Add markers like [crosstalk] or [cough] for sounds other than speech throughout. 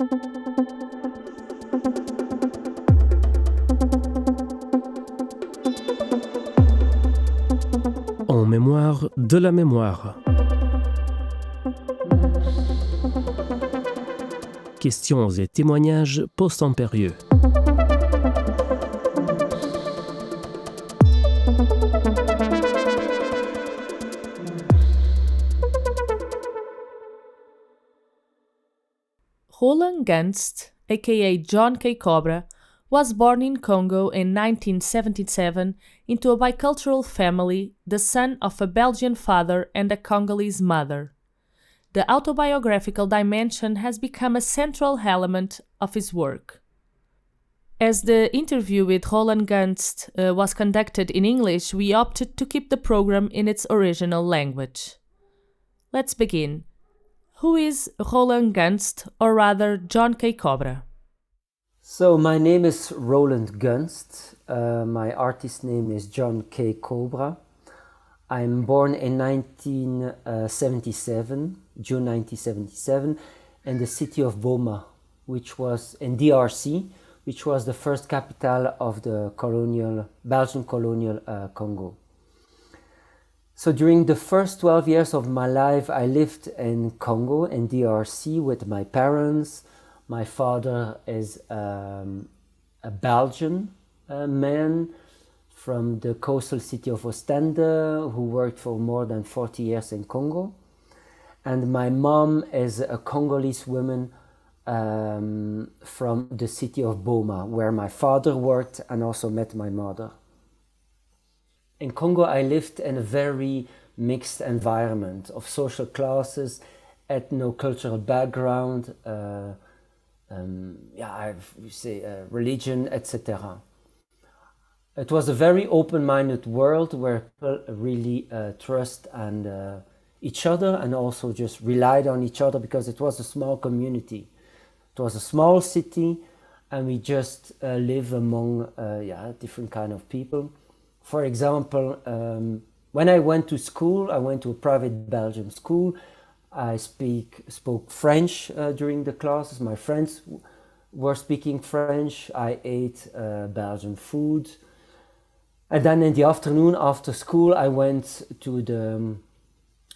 En mémoire de la mémoire. Questions et témoignages post-impérieux. Gunst, aka John K. Cobra, was born in Congo in 1977 into a bicultural family, the son of a Belgian father and a Congolese mother. The autobiographical dimension has become a central element of his work. As the interview with Roland Gunst uh, was conducted in English, we opted to keep the program in its original language. Let's begin. Who is Roland Gunst, or rather John K. Cobra? So, my name is Roland Gunst. Uh, my artist name is John K. Cobra. I'm born in 1977, June 1977, in the city of Boma, which was in DRC, which was the first capital of the colonial Belgian colonial uh, Congo. So during the first 12 years of my life, I lived in Congo, in DRC, with my parents. My father is um, a Belgian uh, man from the coastal city of Ostende who worked for more than 40 years in Congo. And my mom is a Congolese woman um, from the city of Boma, where my father worked and also met my mother in Congo, I lived in a very mixed environment of social classes, ethno-cultural background, uh, um, yeah, I say uh, religion, etc. It was a very open-minded world where people really uh, trust and uh, each other and also just relied on each other because it was a small community. It was a small city, and we just uh, live among uh, yeah different kind of people for example, um, when I went to school, I went to a private Belgian school. I speak spoke French uh, during the classes. My friends were speaking French. I ate uh, Belgian food, and then in the afternoon after school, I went to the um,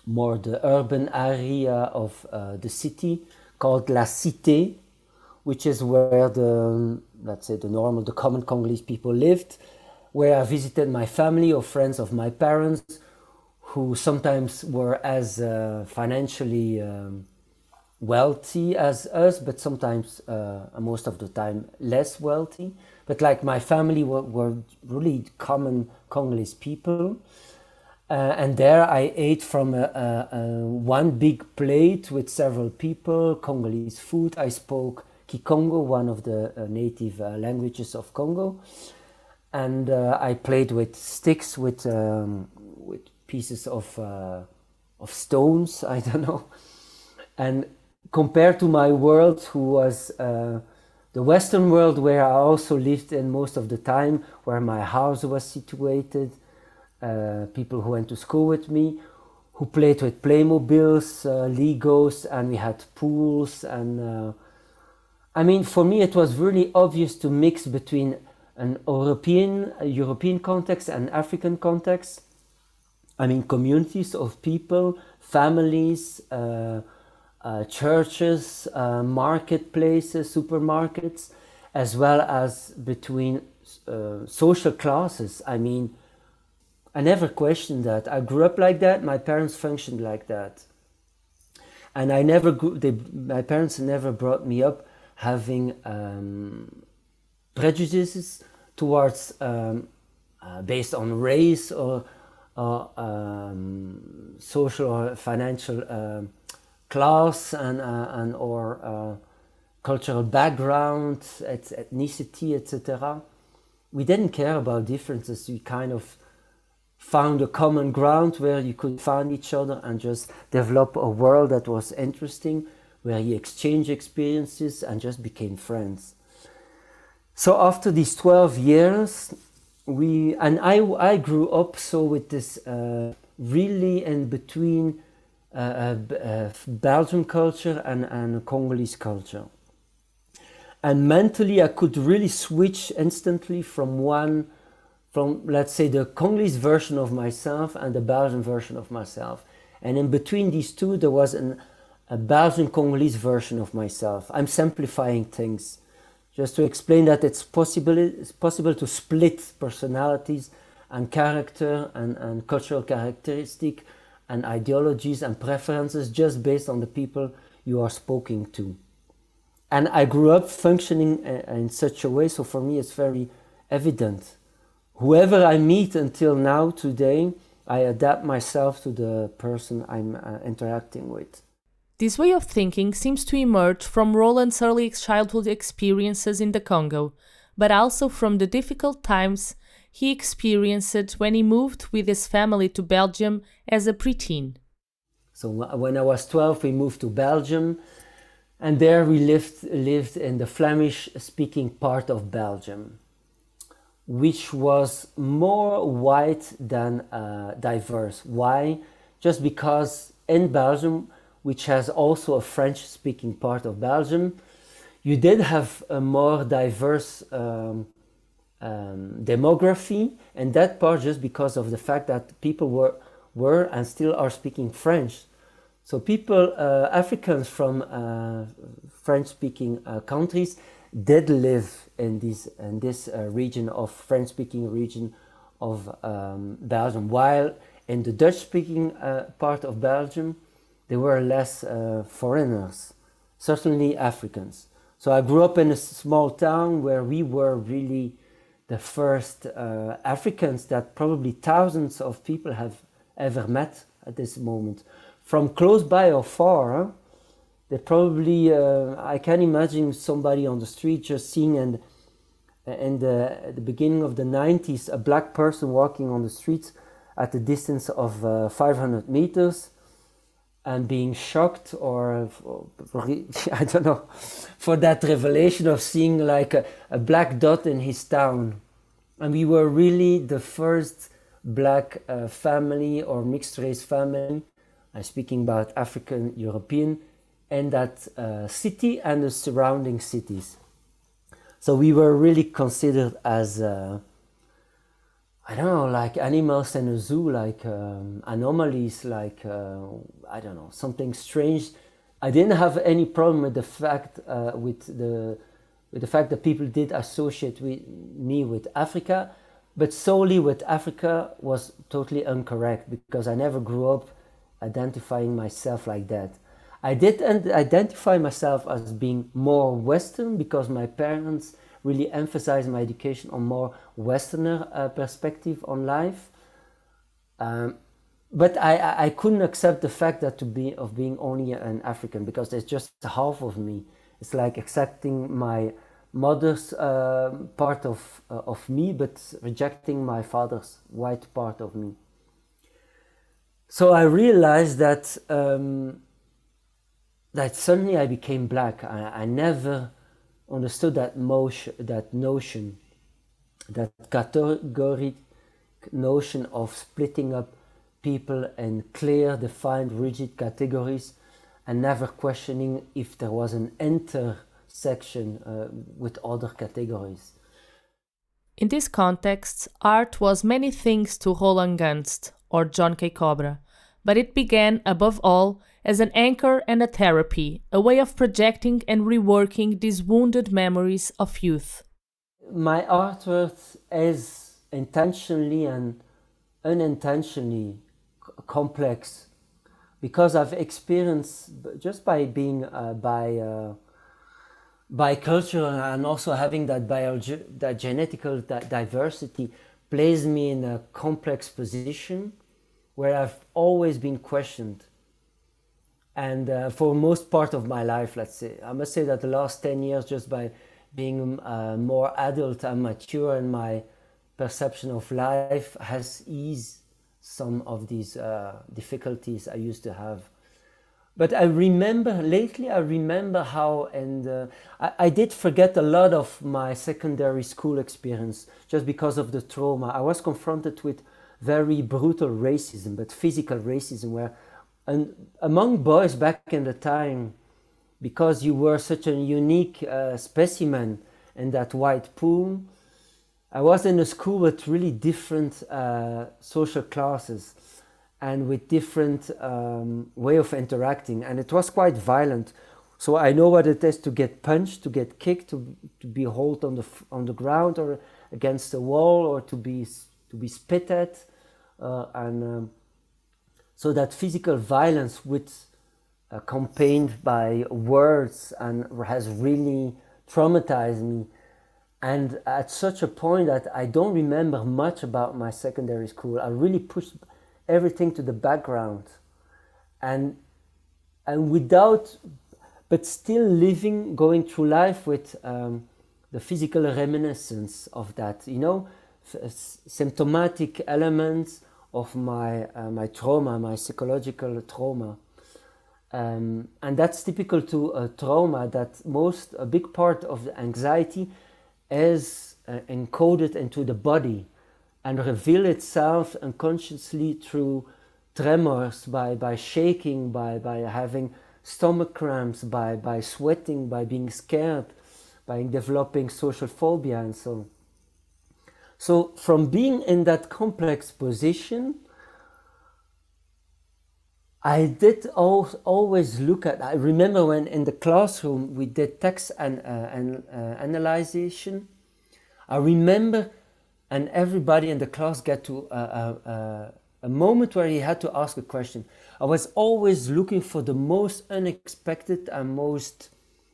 more the urban area of uh, the city called La Cité, which is where the let's say the normal, the common Congolese people lived where I visited my family or friends of my parents who sometimes were as uh, financially um, wealthy as us, but sometimes, uh, most of the time, less wealthy. But like my family were, were really common Congolese people. Uh, and there I ate from a, a, a one big plate with several people, Congolese food. I spoke Kikongo, one of the uh, native uh, languages of Congo and uh, I played with sticks with um, with pieces of uh, of stones. [laughs] I don't know, and compared to my world, who was uh, the Western world, where I also lived in most of the time, where my house was situated, uh, people who went to school with me, who played with Playmobiles, uh, Legos, and we had pools and. Uh, I mean, for me, it was really obvious to mix between an European, European context and African context. I mean, communities of people, families, uh, uh, churches, uh, marketplaces, supermarkets, as well as between uh, social classes. I mean, I never questioned that. I grew up like that. My parents functioned like that, and I never grew. They, my parents never brought me up having um, prejudices towards um, uh, based on race or, or um, social or financial uh, class and, uh, and or uh, cultural background, ethnicity, etc. We didn't care about differences. We kind of found a common ground where you could find each other and just develop a world that was interesting, where you exchange experiences and just became friends. So after these 12 years, we and I, I grew up so with this uh, really in between uh, uh, uh Belgian culture and, and Congolese culture. and mentally I could really switch instantly from one, from let's say the Congolese version of myself and the Belgian version of myself. And in between these two, there was an, a Belgian Congolese version of myself. I'm simplifying things just to explain that it's possible, it's possible to split personalities and character and, and cultural characteristic and ideologies and preferences just based on the people you are speaking to. And I grew up functioning uh, in such a way, so for me it's very evident. Whoever I meet until now, today, I adapt myself to the person I'm uh, interacting with. This way of thinking seems to emerge from Roland's early childhood experiences in the Congo, but also from the difficult times he experienced when he moved with his family to Belgium as a preteen. So when I was 12, we moved to Belgium, and there we lived, lived in the Flemish speaking part of Belgium, which was more white than uh, diverse. Why? Just because in Belgium, which has also a French speaking part of Belgium, you did have a more diverse um, um, demography, and that part just because of the fact that people were were and still are speaking French. So people, uh, Africans from uh, French-speaking uh, countries, did live in this in this uh, region of French-speaking region of um, Belgium, while in the Dutch-speaking uh, part of Belgium, there were less uh, foreigners, certainly Africans. So I grew up in a small town where we were really the first uh, Africans that probably thousands of people have ever met at this moment. From close by or far, huh? they probably, uh, I can imagine somebody on the street just seeing and in the, at the beginning of the 90s, a black person walking on the streets at a distance of uh, 500 meters and being shocked or, [laughs] I don't know, for that revelation of seeing like a, a, black dot in his town. And we were really the first black uh, family or mixed race family, I'm speaking about African European, in that uh, city and the surrounding cities. So we were really considered as uh, I don't know, like animals in a zoo, like um, anomalies, like uh, I don't know, something strange. I didn't have any problem with the fact uh, with the with the fact that people did associate with me with Africa, but solely with Africa was totally incorrect because I never grew up identifying myself like that. I did identify myself as being more Western because my parents really emphasize my education on more Westerner uh, perspective on life. Um, but I, I couldn't accept the fact that to be of being only an African because there's just half of me. It's like accepting my mother's uh, part of uh, of me, but rejecting my father's white part of me. So I realized that um, that suddenly I became black. I, I never understood that motion, that notion, that categoric notion of splitting up people in clear, defined, rigid categories, and never questioning if there was an intersection uh, with other categories. In this context, art was many things to Roland Gunst or John K. Cobra, but it began, above all, as an anchor and a therapy, a way of projecting and reworking these wounded memories of youth. My artwork is intentionally and unintentionally complex because I've experienced just by being uh, by uh, bicultural and also having that biology, that genetical that diversity places me in a complex position where I've always been questioned and uh, for most part of my life let's say i must say that the last 10 years just by being uh, more adult and mature and my perception of life has eased some of these uh, difficulties i used to have. But i remember lately i remember how and uh, I, I did forget a lot of my secondary school experience just because of the trauma. I was confronted with very brutal racism but physical racism where and among boys back in the time, because you were such a unique uh, specimen in that white pool. I was in a school with really different uh, social classes and with different um, way of interacting, and it was quite violent. So I know what it is to get punched, to get kicked, to, to be held on the on the ground or against the wall, or to be to be spit at, uh, and um, so that physical violence, which accompanied by words, and has really traumatized me. And at such a point that I don't remember much about my secondary school, I really pushed everything to the background, and and without, but still living, going through life with um, the physical reminiscence of that. You know, symptomatic elements of my uh, my trauma, my psychological trauma. Um, and that's typical to a trauma that most a big part of the anxiety is uh, encoded into the body and reveal itself unconsciously through tremors by, by shaking by, by having stomach cramps by, by sweating by being scared by developing social phobia and so on so from being in that complex position I did always look at. I remember when in the classroom we did text and, uh, uh, analyzation. I remember, and everybody in the class got to uh, uh, uh, a moment where he had to ask a question. I was always looking for the most unexpected and most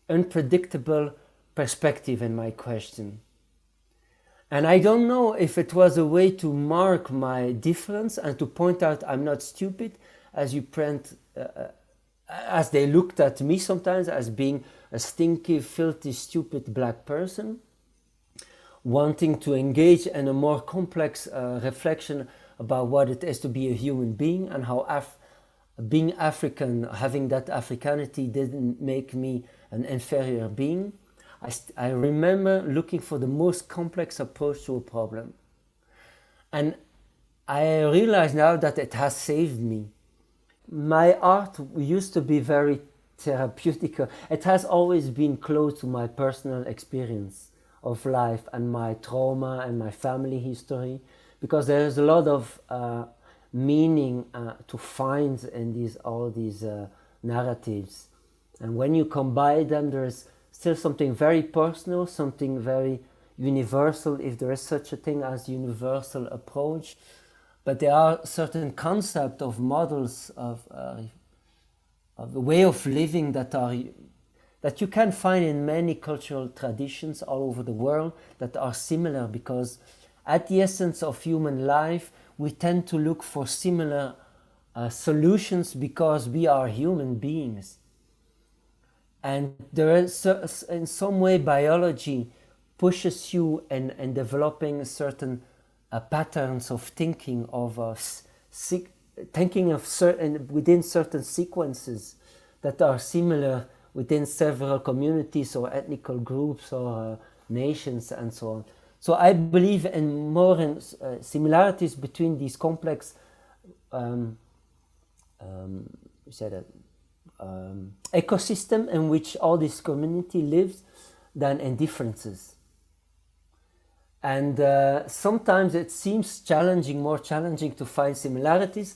unpredictable perspective in my question. And I don't know if it was a way to mark my difference and to point out I'm not stupid as you print, uh, uh, as they looked at me sometimes as being a stinky, filthy, stupid black person, wanting to engage in a more complex uh, reflection about what it is to be a human being and how Af- being African, having that Africanity didn't make me an inferior being. I, I remember looking for the most complex approach to a problem. And I realize now that it has saved me my art used to be very therapeutic. It has always been close to my personal experience of life and my trauma and my family history because there is a lot of uh, meaning uh, to find in these all these uh, narratives and when you combine them there is still something very personal something very universal if there is such a thing as universal approach. But there are certain concepts of models of, uh, of the way of living that are that you can find in many cultural traditions all over the world that are similar because at the essence of human life we tend to look for similar uh, solutions because we are human beings and there is in some way biology pushes you in, in developing certain uh, patterns of thinking of uh, thinking of certain within certain sequences that are similar within several communities or ethnical groups or uh, nations and so on. So I believe in more in, uh, similarities between these complex, um, um, said that, um, ecosystem in which all this community lives than in differences. And uh, sometimes it seems challenging, more challenging to find similarities,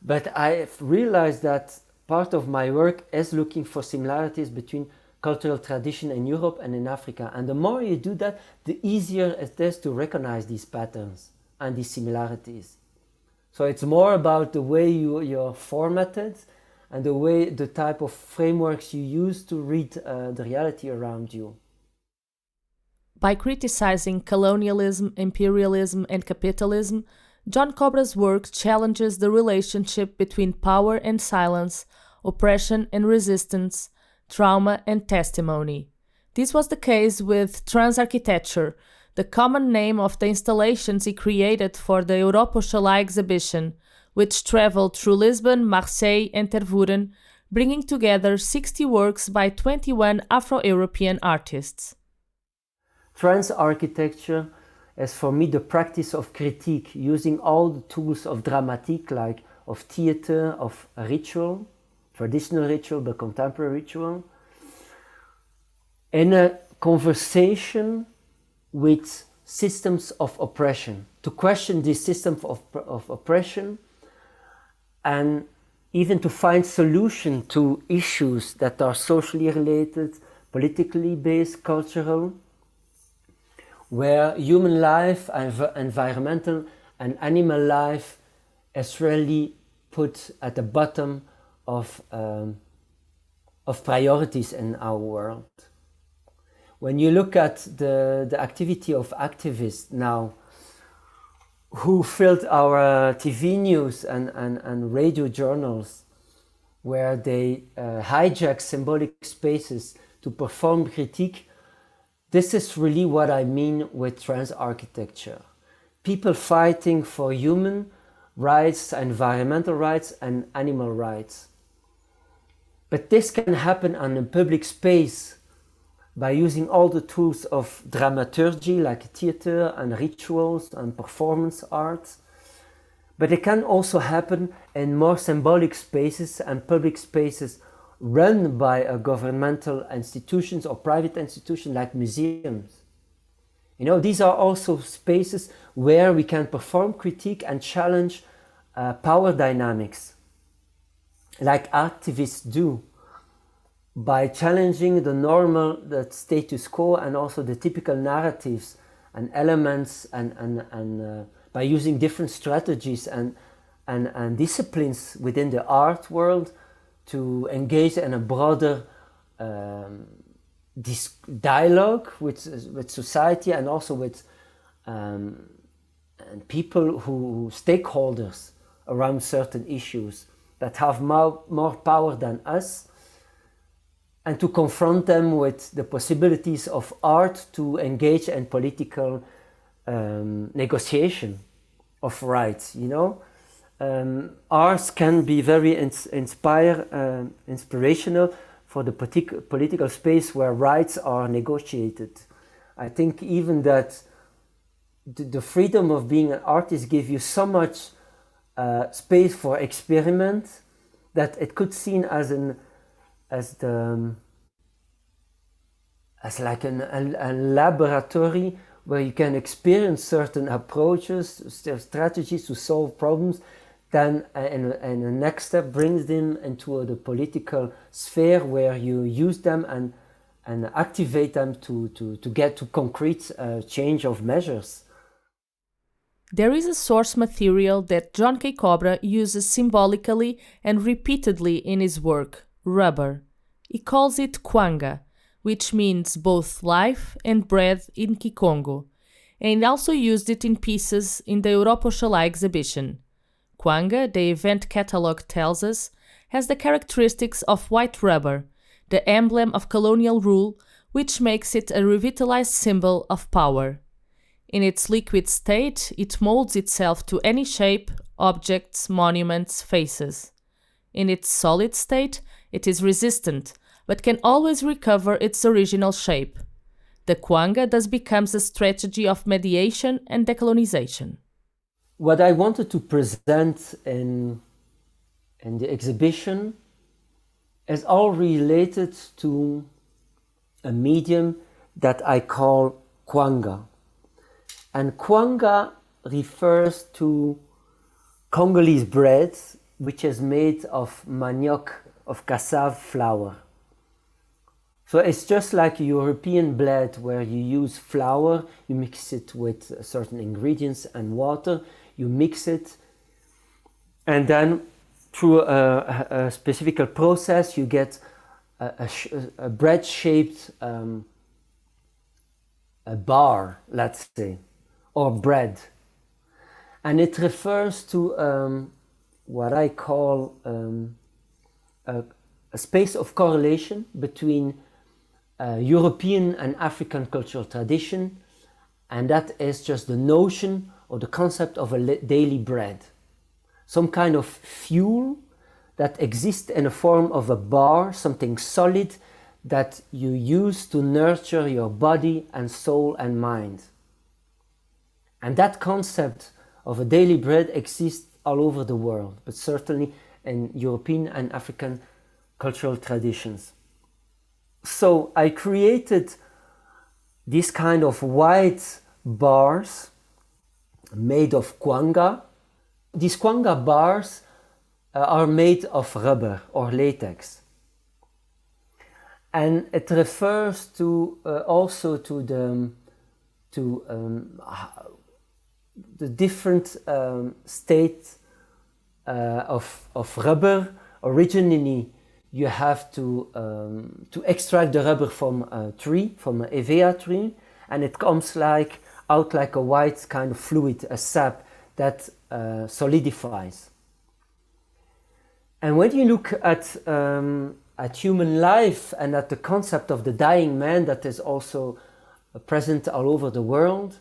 but I've realized that part of my work is looking for similarities between cultural tradition in Europe and in Africa. And the more you do that, the easier it is to recognize these patterns and these similarities. So it's more about the way you, you're formatted and the way, the type of frameworks you use to read uh, the reality around you. By criticizing colonialism, imperialism, and capitalism, John Cobra's work challenges the relationship between power and silence, oppression and resistance, trauma and testimony. This was the case with Transarchitecture, the common name of the installations he created for the Europa Oxalá exhibition, which traveled through Lisbon, Marseille, and Tervuren, bringing together 60 works by 21 Afro European artists. Trans architecture is for me the practice of critique, using all the tools of dramatique, like of theater, of ritual, traditional ritual, but contemporary ritual, in a conversation with systems of oppression, to question these systems of, of oppression and even to find solution to issues that are socially related, politically based, cultural, where human life, environmental and animal life is really put at the bottom of, um, of priorities in our world. When you look at the, the activity of activists now, who filled our uh, TV news and, and, and radio journals, where they uh, hijack symbolic spaces to perform critique, this is really what I mean with trans architecture. People fighting for human rights, environmental rights, and animal rights. But this can happen on a public space by using all the tools of dramaturgy like theater and rituals and performance arts. But it can also happen in more symbolic spaces and public spaces run by governmental institutions or private institutions like museums. You know, these are also spaces where we can perform critique and challenge uh, power dynamics, like activists do, by challenging the normal, the status quo, and also the typical narratives and elements, and, and, and uh, by using different strategies and, and, and disciplines within the art world to engage in a broader um, dialogue with, with society and also with um, and people who stakeholders around certain issues that have more, more power than us and to confront them with the possibilities of art to engage in political um, negotiation of rights you know um, arts can be very ins inspire, uh, inspirational for the political space where rights are negotiated. I think even that the, the freedom of being an artist gives you so much uh, space for experiment that it could seen as an as the um, as like an, a, a laboratory where you can experience certain approaches, strategies to solve problems then and, and the next step brings them into the political sphere where you use them and and activate them to, to, to get to concrete uh, change of measures. There is a source material that John K. Cobra uses symbolically and repeatedly in his work, rubber. He calls it kwanga, which means both life and breath in Kikongo, and also used it in pieces in the Europa Oxalá exhibition. Kwanga, the event catalog tells us, has the characteristics of white rubber, the emblem of colonial rule, which makes it a revitalized symbol of power. In its liquid state, it molds itself to any shape, objects, monuments, faces. In its solid state, it is resistant, but can always recover its original shape. The Kwanga thus becomes a strategy of mediation and decolonization what I wanted to present in, in the exhibition is all related to a medium that I call kwanga. And kwanga refers to Congolese bread, which is made of manioc, of cassava flour. So it's just like European bread where you use flour, you mix it with certain ingredients and water, you mix it, and then through a, a specific process, you get a, a, a bread shaped um, a bar, let's say, or bread. And it refers to um, what I call um, a, a, space of correlation between uh, European and African cultural tradition, and that is just the notion or the concept of a daily bread. Some kind of fuel that exists in the form of a bar, something solid that you use to nurture your body and soul and mind. And that concept of a daily bread exists all over the world, but certainly in European and African cultural traditions. So I created this kind of white bars made of kwanga. These kwanga bars uh, are made of rubber or latex. And it refers to uh, also to the to um, the different um, state uh, of, of rubber. Originally, you have to, um, to extract the rubber from a tree, from an hevea tree, and it comes like out like a white kind of fluid, a sap that uh, solidifies. And when you look at, um, at human life and at the concept of the dying man that is also present all over the world,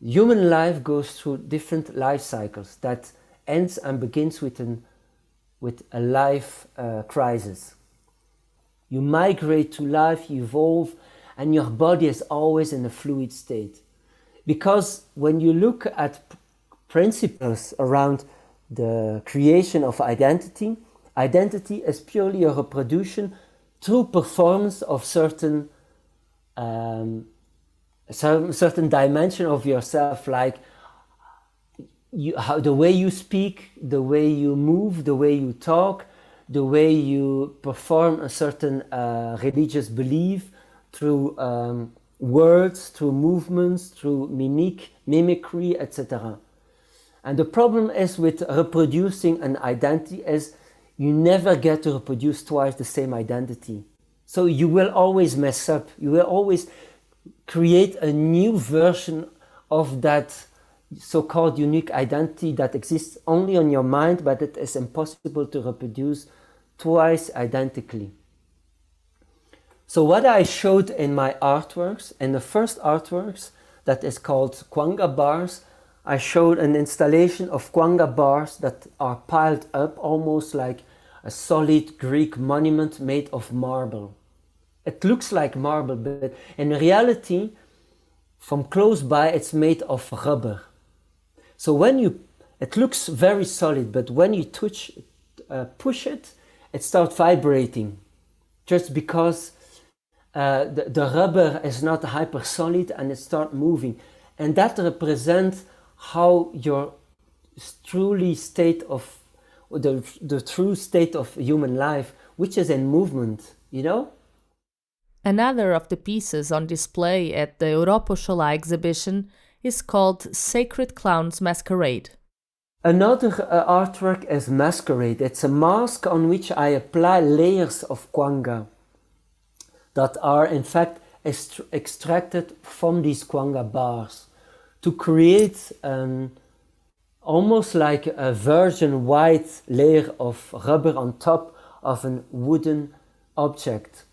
human life goes through different life cycles that ends and begins with, an, with a life uh, crisis. You migrate to life, you evolve, and your body is always in a fluid state. Because when you look at principles around the creation of identity, identity is purely a reproduction through performance of certain um, certain dimension of yourself, like you, how, the way you speak, the way you move, the way you talk, the way you perform a certain uh, religious belief through um, words, through movements, through mimic, mimicry, etc. And the problem is with reproducing an identity is you never get to reproduce twice the same identity. So you will always mess up. You will always create a new version of that so-called unique identity that exists only on your mind, but it is impossible to reproduce twice identically. So what I showed in my artworks, in the first artworks that is called Kwanga bars, I showed an installation of Kwanga bars that are piled up almost like a solid Greek monument made of marble. It looks like marble, but in reality, from close by, it's made of rubber. So when you, it looks very solid, but when you touch, uh, push it, it starts vibrating, just because uh, the, the rubber is not hyper solid and it starts moving, and that represents how your truly state of the, the true state of human life, which is in movement, you know. Another of the pieces on display at the Europa Oxalá exhibition is called Sacred Clown's Masquerade. Another uh, artwork is Masquerade. It's a mask on which I apply layers of kwanga that are in fact est- extracted from these kwanga bars to create um, almost like a virgin white layer of rubber on top of a wooden object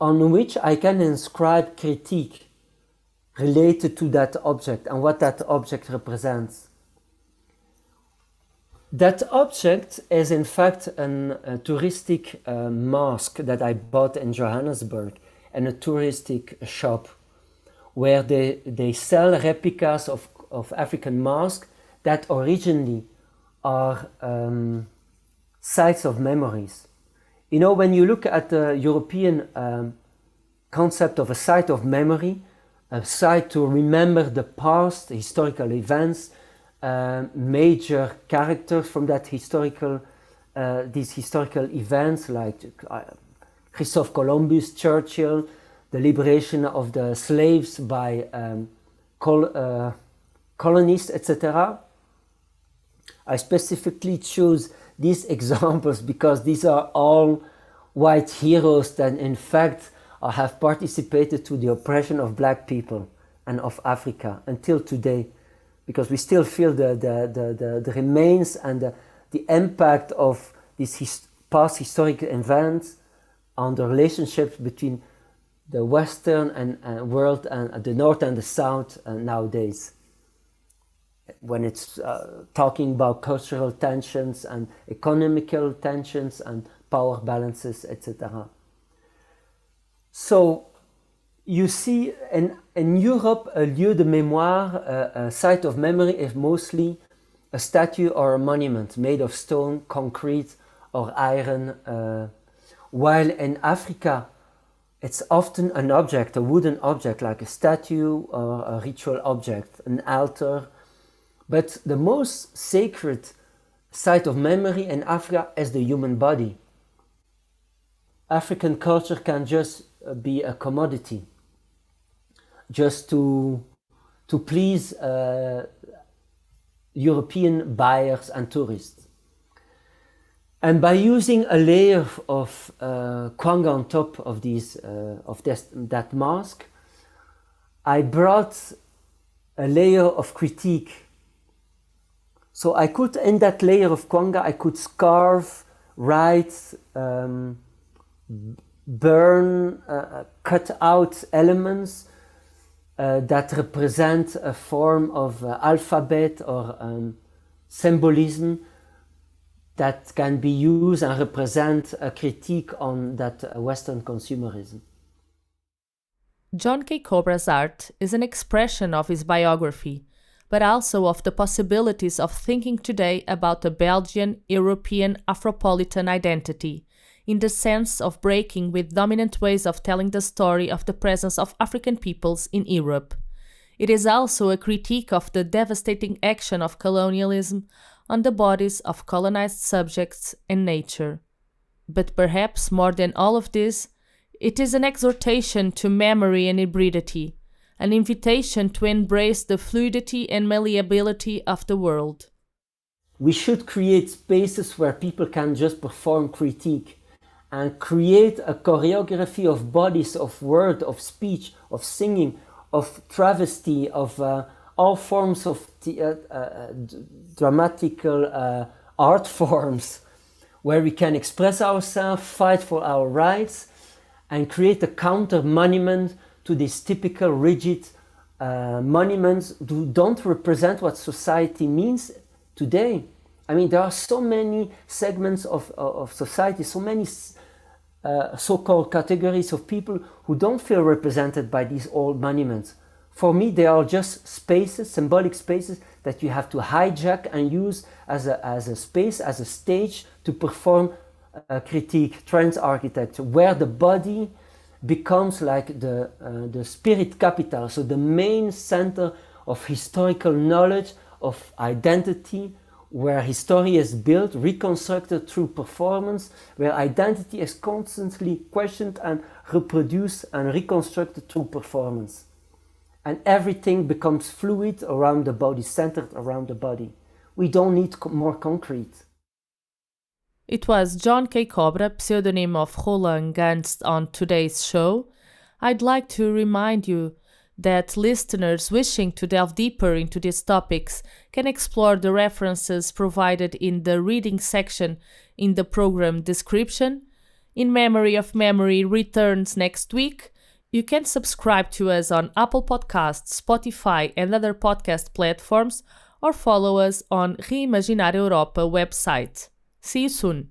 on which I can inscribe critique related to that object and what that object represents. That object is in fact an, a touristic uh, mask that I bought in Johannesburg in a touristic shop where they, they sell replicas of, of African masks that originally are um, sites of memories. You know, when you look at the European um, concept of a site of memory, site to remember the past, historical events, uh, major characters from that historical, uh, these historical events like uh, Christophe Columbus, Churchill, the liberation of the slaves by um, col- uh, colonists, etc. I specifically choose these [laughs] examples because these are all white heroes that in fact have participated to the oppression of black people and of Africa until today because we still feel the, the, the, the, the remains and the, the impact of these his, past historic events on the relationships between the Western and, uh, world and uh, the North and the South uh, nowadays. When it's uh, talking about cultural tensions and economical tensions and power balances, etc. So you see in, in Europe, a lieu de mémoire, a, a site of memory is mostly a statue or a monument made of stone, concrete, or iron. Uh, while in Africa, it's often an object, a wooden object like a statue or a ritual object, an altar. But the most sacred site of memory in Africa is the human body. African culture can just be a commodity, just to, to please uh, European buyers and tourists. And by using a layer of uh, kwanga on top of these uh, of this, that mask, I brought a layer of critique. So I could, in that layer of kwanga, I could carve, write, um, burn, uh, uh cut out elements uh, that represent a form of uh, alphabet or um, symbolism that can be used and represent a critique on that uh, Western consumerism. John K. Cobra's art is an expression of his biography, but also of the possibilities of thinking today about a Belgian European Afropolitan identity, in the sense of breaking with dominant ways of telling the story of the presence of African peoples in Europe. It is also a critique of the devastating action of colonialism on the bodies of colonized subjects and nature. But perhaps more than all of this, it is an exhortation to memory and hybridity, an invitation to embrace the fluidity and malleability of the world. We should create spaces where people can just perform critique and create a choreography of bodies, of word, of speech, of singing, of travesty, of uh, all forms of the, uh, uh, dramatical uh, art [laughs] forms where we can express ourselves, fight for our rights, and create a counter monument to these typical rigid uh, monuments who don't represent what society means today. I mean, there are so many segments of, of society, so many uh, so called categories of people who don't feel represented by these old monuments. For me, they are just spaces, symbolic spaces that you have to hijack and use as a, as a space, as a stage to perform a critique, trans architecture, where the body becomes like the, uh, the spirit capital, so the main center of historical knowledge, of identity, where history is built, reconstructed through performance, where identity is constantly questioned and reproduced and reconstructed through performance and everything becomes fluid around the body, centered around the body. We don't need more concrete. It was John K. Cobra, pseudonym of Roland Gunst, on today's show. I'd like to remind you that listeners wishing to delve deeper into these topics can explore the references provided in the reading section in the program description. In Memory of Memory returns next week you can subscribe to us on Apple Podcasts, Spotify, and other podcast platforms, or follow us on Reimaginar Europa website. See you soon!